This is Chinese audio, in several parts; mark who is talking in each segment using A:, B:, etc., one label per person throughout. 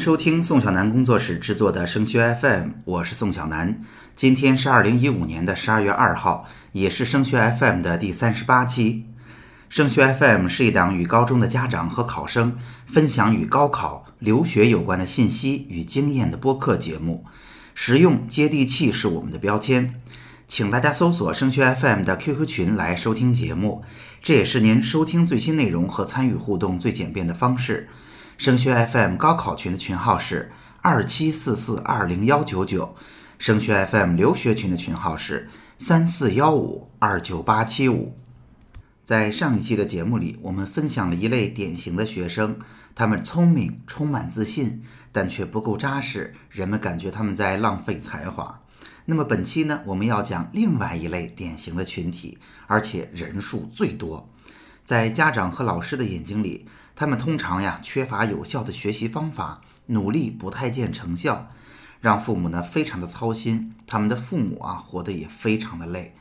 A: 收听宋小南工作室制作的升学 FM，我是宋小南。今天是二零一五年的十二月二号，也是升学 FM 的第三十八期。升学 FM 是一档与高中的家长和考生分享与高考、留学有关的信息与经验的播客节目，实用接地气是我们的标签。请大家搜索升学 FM 的 QQ 群来收听节目，这也是您收听最新内容和参与互动最简便的方式。升学 FM 高考群的群号是二七四四二零幺九九，升学 FM 留学群的群号是三四幺五二九八七五。在上一期的节目里，我们分享了一类典型的学生，他们聪明、充满自信，但却不够扎实，人们感觉他们在浪费才华。那么本期呢，我们要讲另外一类典型的群体，而且人数最多，在家长和老师的眼睛里。他们通常呀缺乏有效的学习方法，努力不太见成效，让父母呢非常的操心。他们的父母啊活得也非常的累。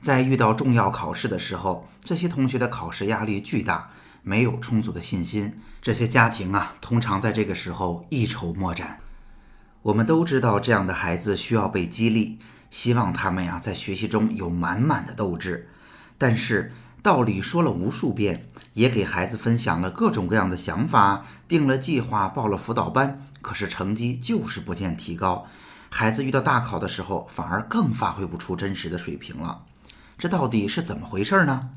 A: 在遇到重要考试的时候，这些同学的考试压力巨大，没有充足的信心。这些家庭啊通常在这个时候一筹莫展。我们都知道这样的孩子需要被激励，希望他们呀在学习中有满满的斗志。但是道理说了无数遍。也给孩子分享了各种各样的想法，定了计划，报了辅导班，可是成绩就是不见提高。孩子遇到大考的时候，反而更发挥不出真实的水平了。这到底是怎么回事呢？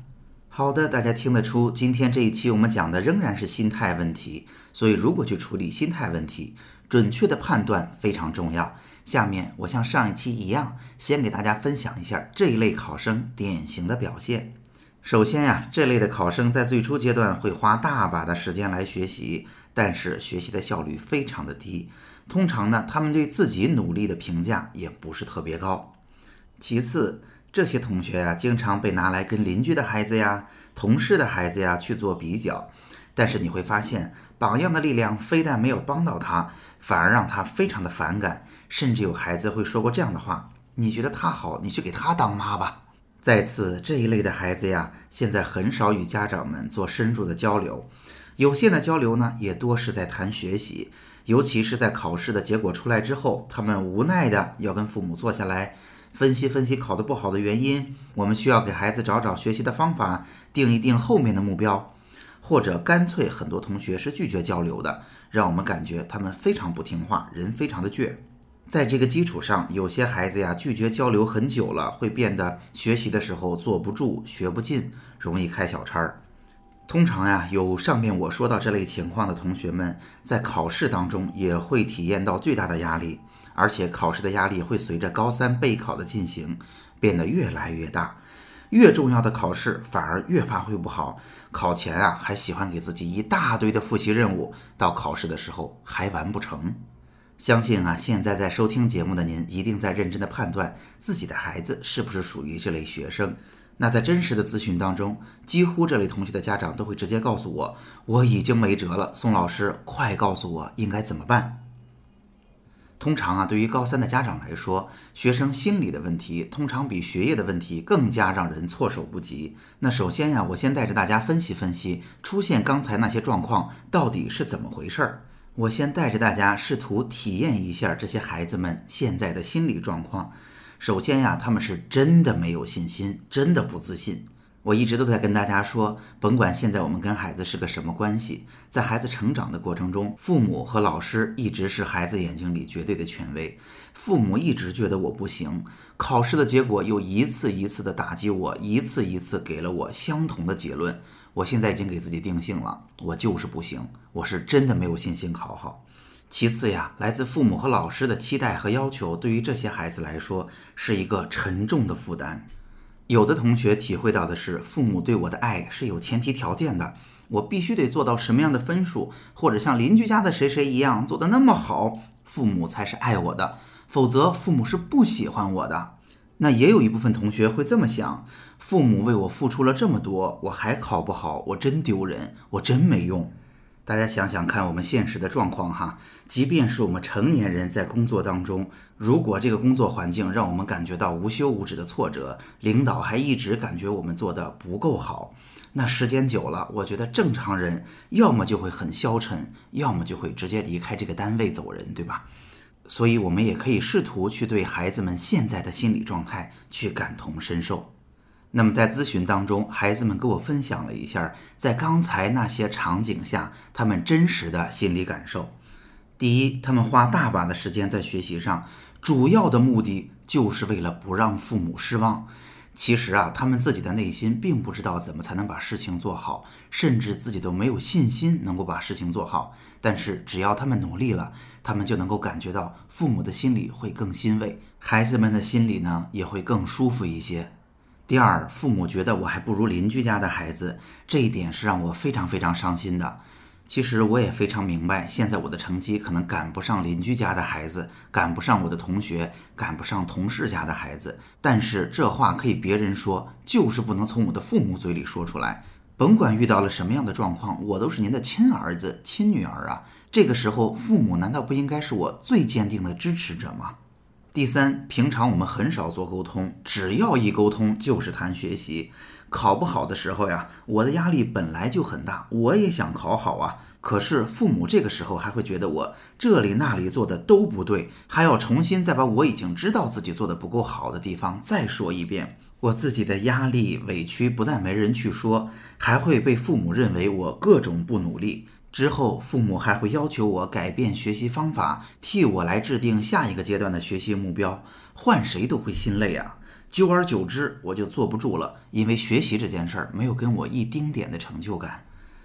A: 好的，大家听得出，今天这一期我们讲的仍然是心态问题。所以，如果去处理心态问题，准确的判断非常重要。下面我像上一期一样，先给大家分享一下这一类考生典型的表现。首先呀，这类的考生在最初阶段会花大把的时间来学习，但是学习的效率非常的低。通常呢，他们对自己努力的评价也不是特别高。其次，这些同学呀，经常被拿来跟邻居的孩子呀、同事的孩子呀去做比较，但是你会发现，榜样的力量非但没有帮到他，反而让他非常的反感，甚至有孩子会说过这样的话：“你觉得他好，你去给他当妈吧。”再次，这一类的孩子呀，现在很少与家长们做深入的交流，有限的交流呢，也多是在谈学习，尤其是在考试的结果出来之后，他们无奈的要跟父母坐下来分析分析考得不好的原因，我们需要给孩子找找学习的方法，定一定后面的目标，或者干脆很多同学是拒绝交流的，让我们感觉他们非常不听话，人非常的倔。在这个基础上，有些孩子呀拒绝交流很久了，会变得学习的时候坐不住、学不进，容易开小差儿。通常呀，有上面我说到这类情况的同学们，在考试当中也会体验到最大的压力，而且考试的压力会随着高三备考的进行变得越来越大。越重要的考试反而越发挥不好，考前啊还喜欢给自己一大堆的复习任务，到考试的时候还完不成。相信啊，现在在收听节目的您一定在认真的判断自己的孩子是不是属于这类学生。那在真实的咨询当中，几乎这类同学的家长都会直接告诉我，我已经没辙了，宋老师，快告诉我应该怎么办。通常啊，对于高三的家长来说，学生心理的问题通常比学业的问题更加让人措手不及。那首先呀，我先带着大家分析分析出现刚才那些状况到底是怎么回事儿。我先带着大家试图体验一下这些孩子们现在的心理状况。首先呀，他们是真的没有信心，真的不自信。我一直都在跟大家说，甭管现在我们跟孩子是个什么关系，在孩子成长的过程中，父母和老师一直是孩子眼睛里绝对的权威。父母一直觉得我不行，考试的结果又一次一次的打击我，一次一次给了我相同的结论。我现在已经给自己定性了，我就是不行，我是真的没有信心考好。其次呀，来自父母和老师的期待和要求，对于这些孩子来说是一个沉重的负担。有的同学体会到的是，父母对我的爱是有前提条件的，我必须得做到什么样的分数，或者像邻居家的谁谁一样做得那么好，父母才是爱我的，否则父母是不喜欢我的。那也有一部分同学会这么想。父母为我付出了这么多，我还考不好，我真丢人，我真没用。大家想想看，我们现实的状况哈，即便是我们成年人在工作当中，如果这个工作环境让我们感觉到无休无止的挫折，领导还一直感觉我们做的不够好，那时间久了，我觉得正常人要么就会很消沉，要么就会直接离开这个单位走人，对吧？所以，我们也可以试图去对孩子们现在的心理状态去感同身受。那么在咨询当中，孩子们跟我分享了一下在刚才那些场景下他们真实的心理感受。第一，他们花大把的时间在学习上，主要的目的就是为了不让父母失望。其实啊，他们自己的内心并不知道怎么才能把事情做好，甚至自己都没有信心能够把事情做好。但是只要他们努力了，他们就能够感觉到父母的心里会更欣慰，孩子们的心里呢也会更舒服一些。第二，父母觉得我还不如邻居家的孩子，这一点是让我非常非常伤心的。其实我也非常明白，现在我的成绩可能赶不上邻居家的孩子，赶不上我的同学，赶不上同事家的孩子。但是这话可以别人说，就是不能从我的父母嘴里说出来。甭管遇到了什么样的状况，我都是您的亲儿子、亲女儿啊。这个时候，父母难道不应该是我最坚定的支持者吗？第三，平常我们很少做沟通，只要一沟通就是谈学习。考不好的时候呀，我的压力本来就很大，我也想考好啊。可是父母这个时候还会觉得我这里那里做的都不对，还要重新再把我已经知道自己做的不够好的地方再说一遍。我自己的压力委屈不但没人去说，还会被父母认为我各种不努力。之后，父母还会要求我改变学习方法，替我来制定下一个阶段的学习目标。换谁都会心累啊！久而久之，我就坐不住了，因为学习这件事儿没有跟我一丁点的成就感。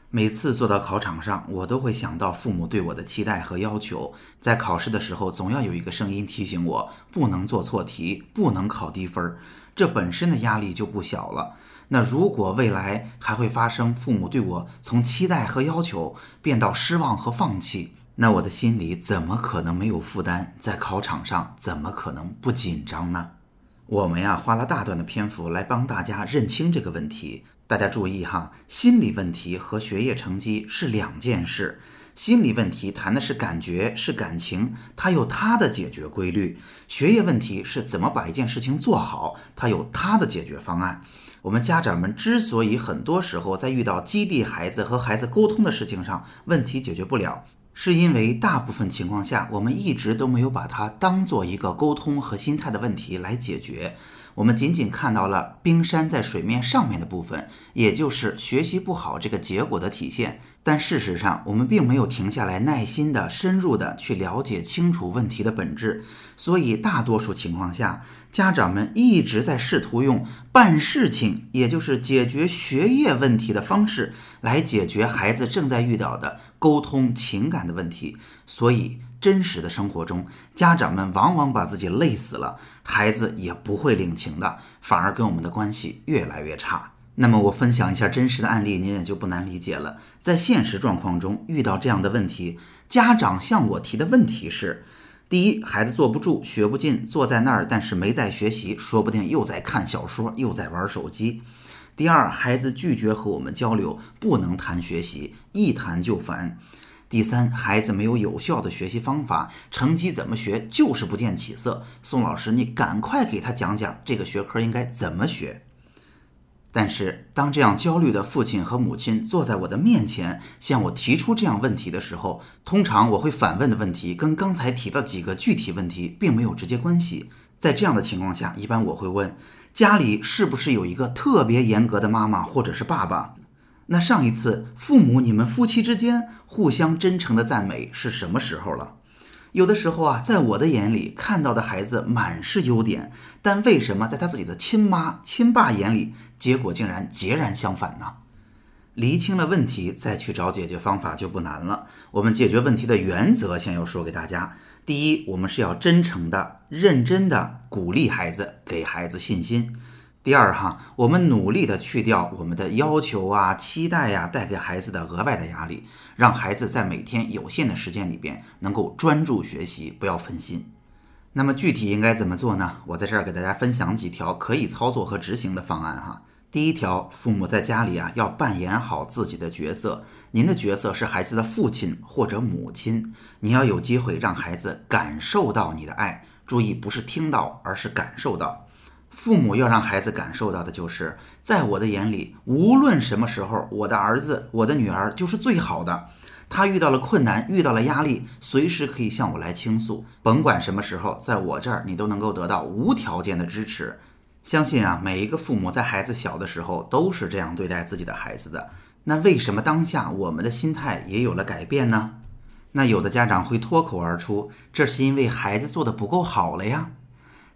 A: 每次坐到考场上，我都会想到父母对我的期待和要求。在考试的时候，总要有一个声音提醒我，不能做错题，不能考低分儿。这本身的压力就不小了。那如果未来还会发生父母对我从期待和要求变到失望和放弃，那我的心里怎么可能没有负担？在考场上怎么可能不紧张呢？我们呀花了大段的篇幅来帮大家认清这个问题。大家注意哈，心理问题和学业成绩是两件事。心理问题谈的是感觉，是感情，它有它的解决规律；学业问题是怎么把一件事情做好，它有它的解决方案。我们家长们之所以很多时候在遇到激励孩子和孩子沟通的事情上，问题解决不了，是因为大部分情况下，我们一直都没有把它当做一个沟通和心态的问题来解决。我们仅仅看到了冰山在水面上面的部分，也就是学习不好这个结果的体现。但事实上，我们并没有停下来，耐心的、深入的去了解清楚问题的本质。所以，大多数情况下，家长们一直在试图用办事情，也就是解决学业问题的方式来解决孩子正在遇到的沟通情感的问题。所以，真实的生活中，家长们往往把自己累死了，孩子也不会领情的，反而跟我们的关系越来越差。那么我分享一下真实的案例，您也就不难理解了。在现实状况中遇到这样的问题，家长向我提的问题是：第一，孩子坐不住，学不进，坐在那儿，但是没在学习，说不定又在看小说，又在玩手机；第二，孩子拒绝和我们交流，不能谈学习，一谈就烦。第三，孩子没有有效的学习方法，成绩怎么学就是不见起色。宋老师，你赶快给他讲讲这个学科应该怎么学。但是，当这样焦虑的父亲和母亲坐在我的面前，向我提出这样问题的时候，通常我会反问的问题跟刚才提的几个具体问题并没有直接关系。在这样的情况下，一般我会问：家里是不是有一个特别严格的妈妈或者是爸爸？那上一次父母你们夫妻之间互相真诚的赞美是什么时候了？有的时候啊，在我的眼里看到的孩子满是优点，但为什么在他自己的亲妈亲爸眼里，结果竟然截然相反呢？厘清了问题，再去找解决方法就不难了。我们解决问题的原则先要说给大家：第一，我们是要真诚的、认真的鼓励孩子，给孩子信心。第二哈，我们努力的去掉我们的要求啊、期待呀，带给孩子的额外的压力，让孩子在每天有限的时间里边能够专注学习，不要分心。那么具体应该怎么做呢？我在这儿给大家分享几条可以操作和执行的方案哈。第一条，父母在家里啊要扮演好自己的角色，您的角色是孩子的父亲或者母亲，你要有机会让孩子感受到你的爱，注意不是听到，而是感受到。父母要让孩子感受到的就是，在我的眼里，无论什么时候，我的儿子、我的女儿就是最好的。他遇到了困难，遇到了压力，随时可以向我来倾诉。甭管什么时候，在我这儿，你都能够得到无条件的支持。相信啊，每一个父母在孩子小的时候都是这样对待自己的孩子的。那为什么当下我们的心态也有了改变呢？那有的家长会脱口而出，这是因为孩子做的不够好了呀。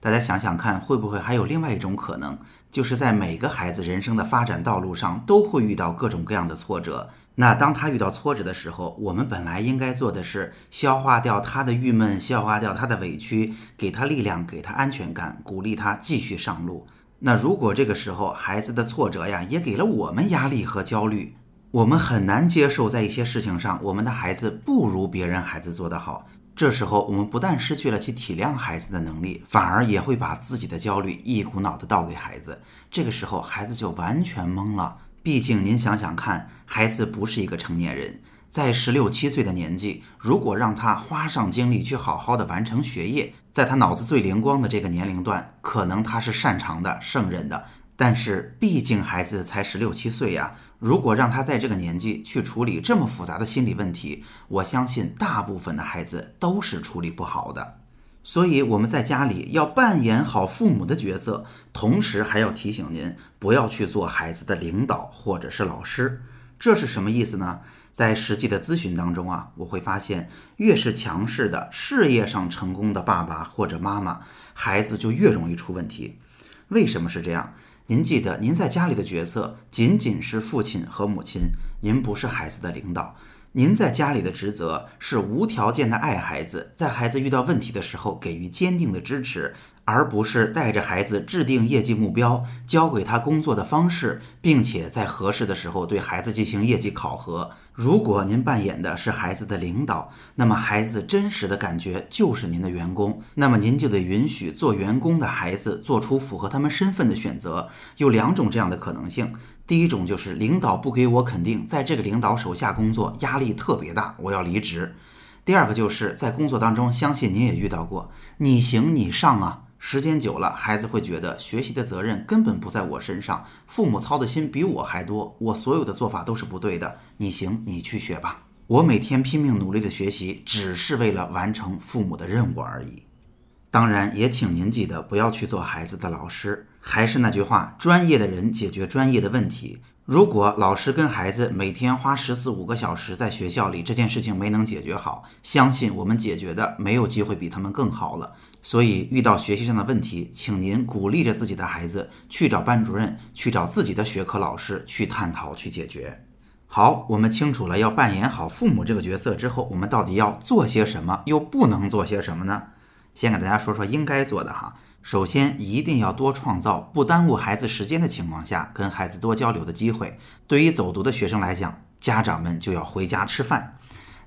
A: 大家想想看，会不会还有另外一种可能，就是在每个孩子人生的发展道路上都会遇到各种各样的挫折。那当他遇到挫折的时候，我们本来应该做的是消化掉他的郁闷，消化掉他的委屈，给他力量，给他安全感，鼓励他继续上路。那如果这个时候孩子的挫折呀，也给了我们压力和焦虑，我们很难接受在一些事情上，我们的孩子不如别人孩子做得好。这时候，我们不但失去了去体谅孩子的能力，反而也会把自己的焦虑一股脑的倒给孩子。这个时候，孩子就完全懵了。毕竟，您想想看，孩子不是一个成年人，在十六七岁的年纪，如果让他花上精力去好好的完成学业，在他脑子最灵光的这个年龄段，可能他是擅长的、胜任的。但是，毕竟孩子才十六七岁呀。如果让他在这个年纪去处理这么复杂的心理问题，我相信大部分的孩子都是处理不好的。所以我们在家里要扮演好父母的角色，同时还要提醒您不要去做孩子的领导或者是老师。这是什么意思呢？在实际的咨询当中啊，我会发现，越是强势的事业上成功的爸爸或者妈妈，孩子就越容易出问题。为什么是这样？您记得，您在家里的角色仅仅是父亲和母亲，您不是孩子的领导。您在家里的职责是无条件的爱孩子，在孩子遇到问题的时候给予坚定的支持。而不是带着孩子制定业绩目标，教给他工作的方式，并且在合适的时候对孩子进行业绩考核。如果您扮演的是孩子的领导，那么孩子真实的感觉就是您的员工，那么您就得允许做员工的孩子做出符合他们身份的选择。有两种这样的可能性：第一种就是领导不给我肯定，在这个领导手下工作压力特别大，我要离职；第二个就是在工作当中，相信您也遇到过，你行你上啊。时间久了，孩子会觉得学习的责任根本不在我身上，父母操的心比我还多，我所有的做法都是不对的。你行，你去学吧。我每天拼命努力的学习，只是为了完成父母的任务而已。当然，也请您记得不要去做孩子的老师。还是那句话，专业的人解决专业的问题。如果老师跟孩子每天花十四五个小时在学校里，这件事情没能解决好，相信我们解决的没有机会比他们更好了。所以遇到学习上的问题，请您鼓励着自己的孩子去找班主任，去找自己的学科老师去探讨去解决。好，我们清楚了要扮演好父母这个角色之后，我们到底要做些什么，又不能做些什么呢？先给大家说说应该做的哈。首先，一定要多创造不耽误孩子时间的情况下，跟孩子多交流的机会。对于走读的学生来讲，家长们就要回家吃饭。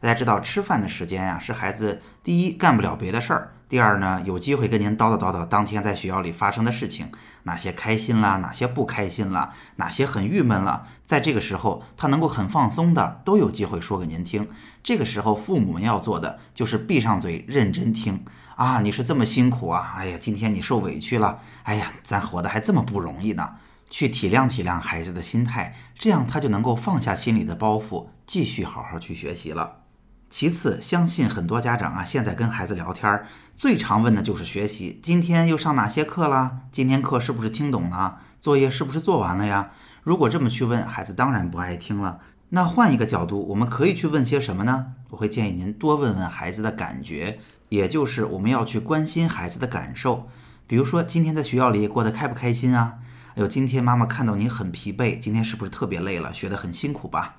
A: 大家知道，吃饭的时间呀，是孩子第一干不了别的事儿，第二呢，有机会跟您叨叨叨叨当天在学校里发生的事情，哪些开心啦，哪些不开心啦，哪些很郁闷了，在这个时候，他能够很放松的都有机会说给您听。这个时候，父母们要做的就是闭上嘴，认真听。啊，你是这么辛苦啊！哎呀，今天你受委屈了。哎呀，咱活得还这么不容易呢。去体谅体谅孩子的心态，这样他就能够放下心里的包袱，继续好好去学习了。其次，相信很多家长啊，现在跟孩子聊天最常问的就是学习。今天又上哪些课了？今天课是不是听懂了？作业是不是做完了呀？如果这么去问，孩子当然不爱听了。那换一个角度，我们可以去问些什么呢？我会建议您多问问孩子的感觉。也就是我们要去关心孩子的感受，比如说今天在学校里过得开不开心啊？哎呦，今天妈妈看到你很疲惫，今天是不是特别累了？学得很辛苦吧？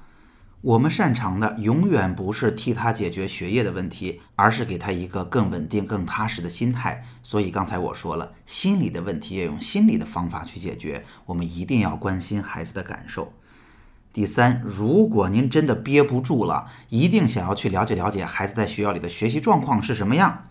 A: 我们擅长的永远不是替他解决学业的问题，而是给他一个更稳定、更踏实的心态。所以刚才我说了，心理的问题要用心理的方法去解决。我们一定要关心孩子的感受。第三，如果您真的憋不住了，一定想要去了解了解孩子在学校里的学习状况是什么样，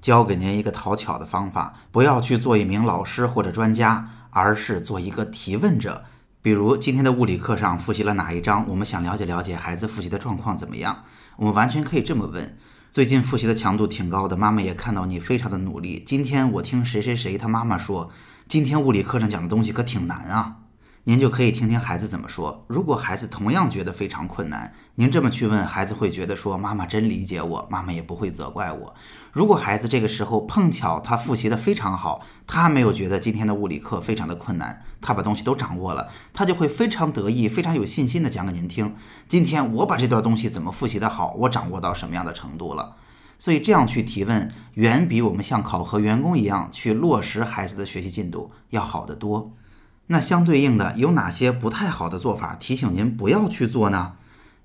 A: 教给您一个讨巧的方法，不要去做一名老师或者专家，而是做一个提问者。比如今天的物理课上复习了哪一章，我们想了解了解孩子复习的状况怎么样，我们完全可以这么问：最近复习的强度挺高的，妈妈也看到你非常的努力。今天我听谁谁谁他妈妈说。今天物理课上讲的东西可挺难啊。您就可以听听孩子怎么说。如果孩子同样觉得非常困难，您这么去问，孩子会觉得说妈妈真理解我，妈妈也不会责怪我。如果孩子这个时候碰巧他复习的非常好，他没有觉得今天的物理课非常的困难，他把东西都掌握了，他就会非常得意、非常有信心的讲给您听。今天我把这段东西怎么复习的好，我掌握到什么样的程度了？所以这样去提问，远比我们像考核员工一样去落实孩子的学习进度要好得多。那相对应的有哪些不太好的做法？提醒您不要去做呢？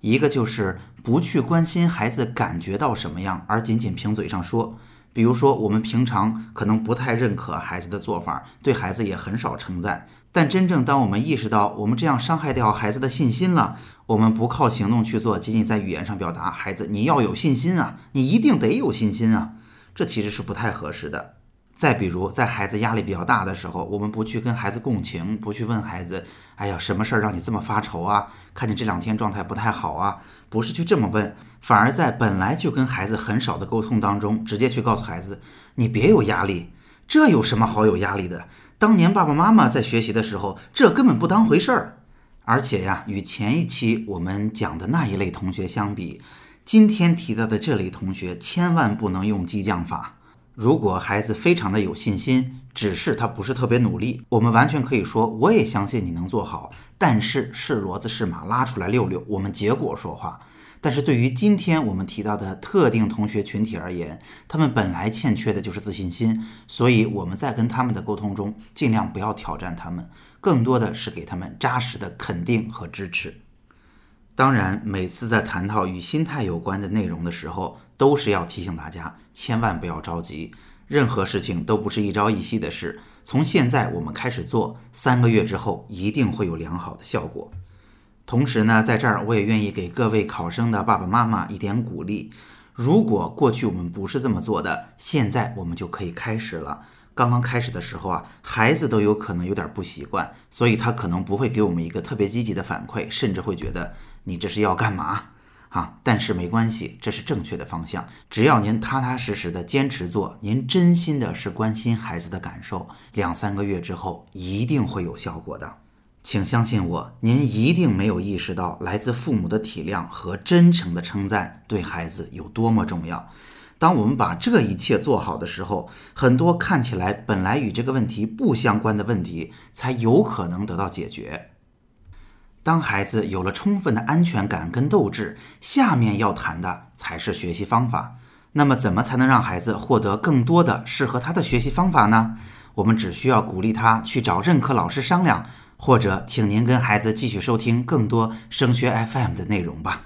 A: 一个就是不去关心孩子感觉到什么样，而仅仅凭嘴上说。比如说，我们平常可能不太认可孩子的做法，对孩子也很少称赞。但真正当我们意识到我们这样伤害掉孩子的信心了，我们不靠行动去做，仅仅在语言上表达，孩子你要有信心啊，你一定得有信心啊，这其实是不太合适的。再比如，在孩子压力比较大的时候，我们不去跟孩子共情，不去问孩子：“哎呀，什么事儿让你这么发愁啊？看见这两天状态不太好啊？”不是去这么问，反而在本来就跟孩子很少的沟通当中，直接去告诉孩子：“你别有压力，这有什么好有压力的？当年爸爸妈妈在学习的时候，这根本不当回事儿。而且呀，与前一期我们讲的那一类同学相比，今天提到的这类同学，千万不能用激将法。”如果孩子非常的有信心，只是他不是特别努力，我们完全可以说，我也相信你能做好。但是是骡子是马，拉出来溜溜，我们结果说话。但是对于今天我们提到的特定同学群体而言，他们本来欠缺的就是自信心，所以我们在跟他们的沟通中，尽量不要挑战他们，更多的是给他们扎实的肯定和支持。当然，每次在谈到与心态有关的内容的时候，都是要提醒大家，千万不要着急。任何事情都不是一朝一夕的事，从现在我们开始做，三个月之后一定会有良好的效果。同时呢，在这儿我也愿意给各位考生的爸爸妈妈一点鼓励。如果过去我们不是这么做的，现在我们就可以开始了。刚刚开始的时候啊，孩子都有可能有点不习惯，所以他可能不会给我们一个特别积极的反馈，甚至会觉得。你这是要干嘛啊？但是没关系，这是正确的方向。只要您踏踏实实的坚持做，您真心的是关心孩子的感受，两三个月之后一定会有效果的。请相信我，您一定没有意识到来自父母的体谅和真诚的称赞对孩子有多么重要。当我们把这一切做好的时候，很多看起来本来与这个问题不相关的问题才有可能得到解决。当孩子有了充分的安全感跟斗志，下面要谈的才是学习方法。那么，怎么才能让孩子获得更多的适合他的学习方法呢？我们只需要鼓励他去找任课老师商量，或者请您跟孩子继续收听更多升学 FM 的内容吧。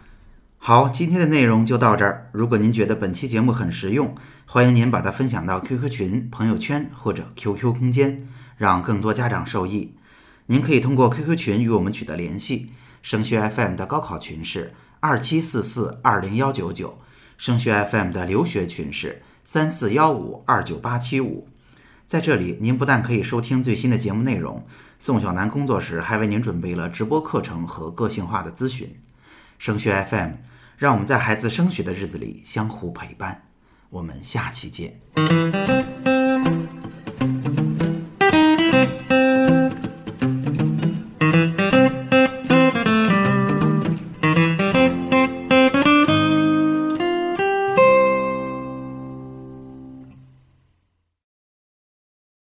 A: 好，今天的内容就到这儿。如果您觉得本期节目很实用，欢迎您把它分享到 QQ 群、朋友圈或者 QQ 空间，让更多家长受益。您可以通过 QQ 群与我们取得联系。升学 FM 的高考群是二七四四二零幺九九，升学 FM 的留学群是三四幺五二九八七五。在这里，您不但可以收听最新的节目内容，宋小楠工作室还为您准备了直播课程和个性化的咨询。升学 FM，让我们在孩子升学的日子里相互陪伴。我们下期见。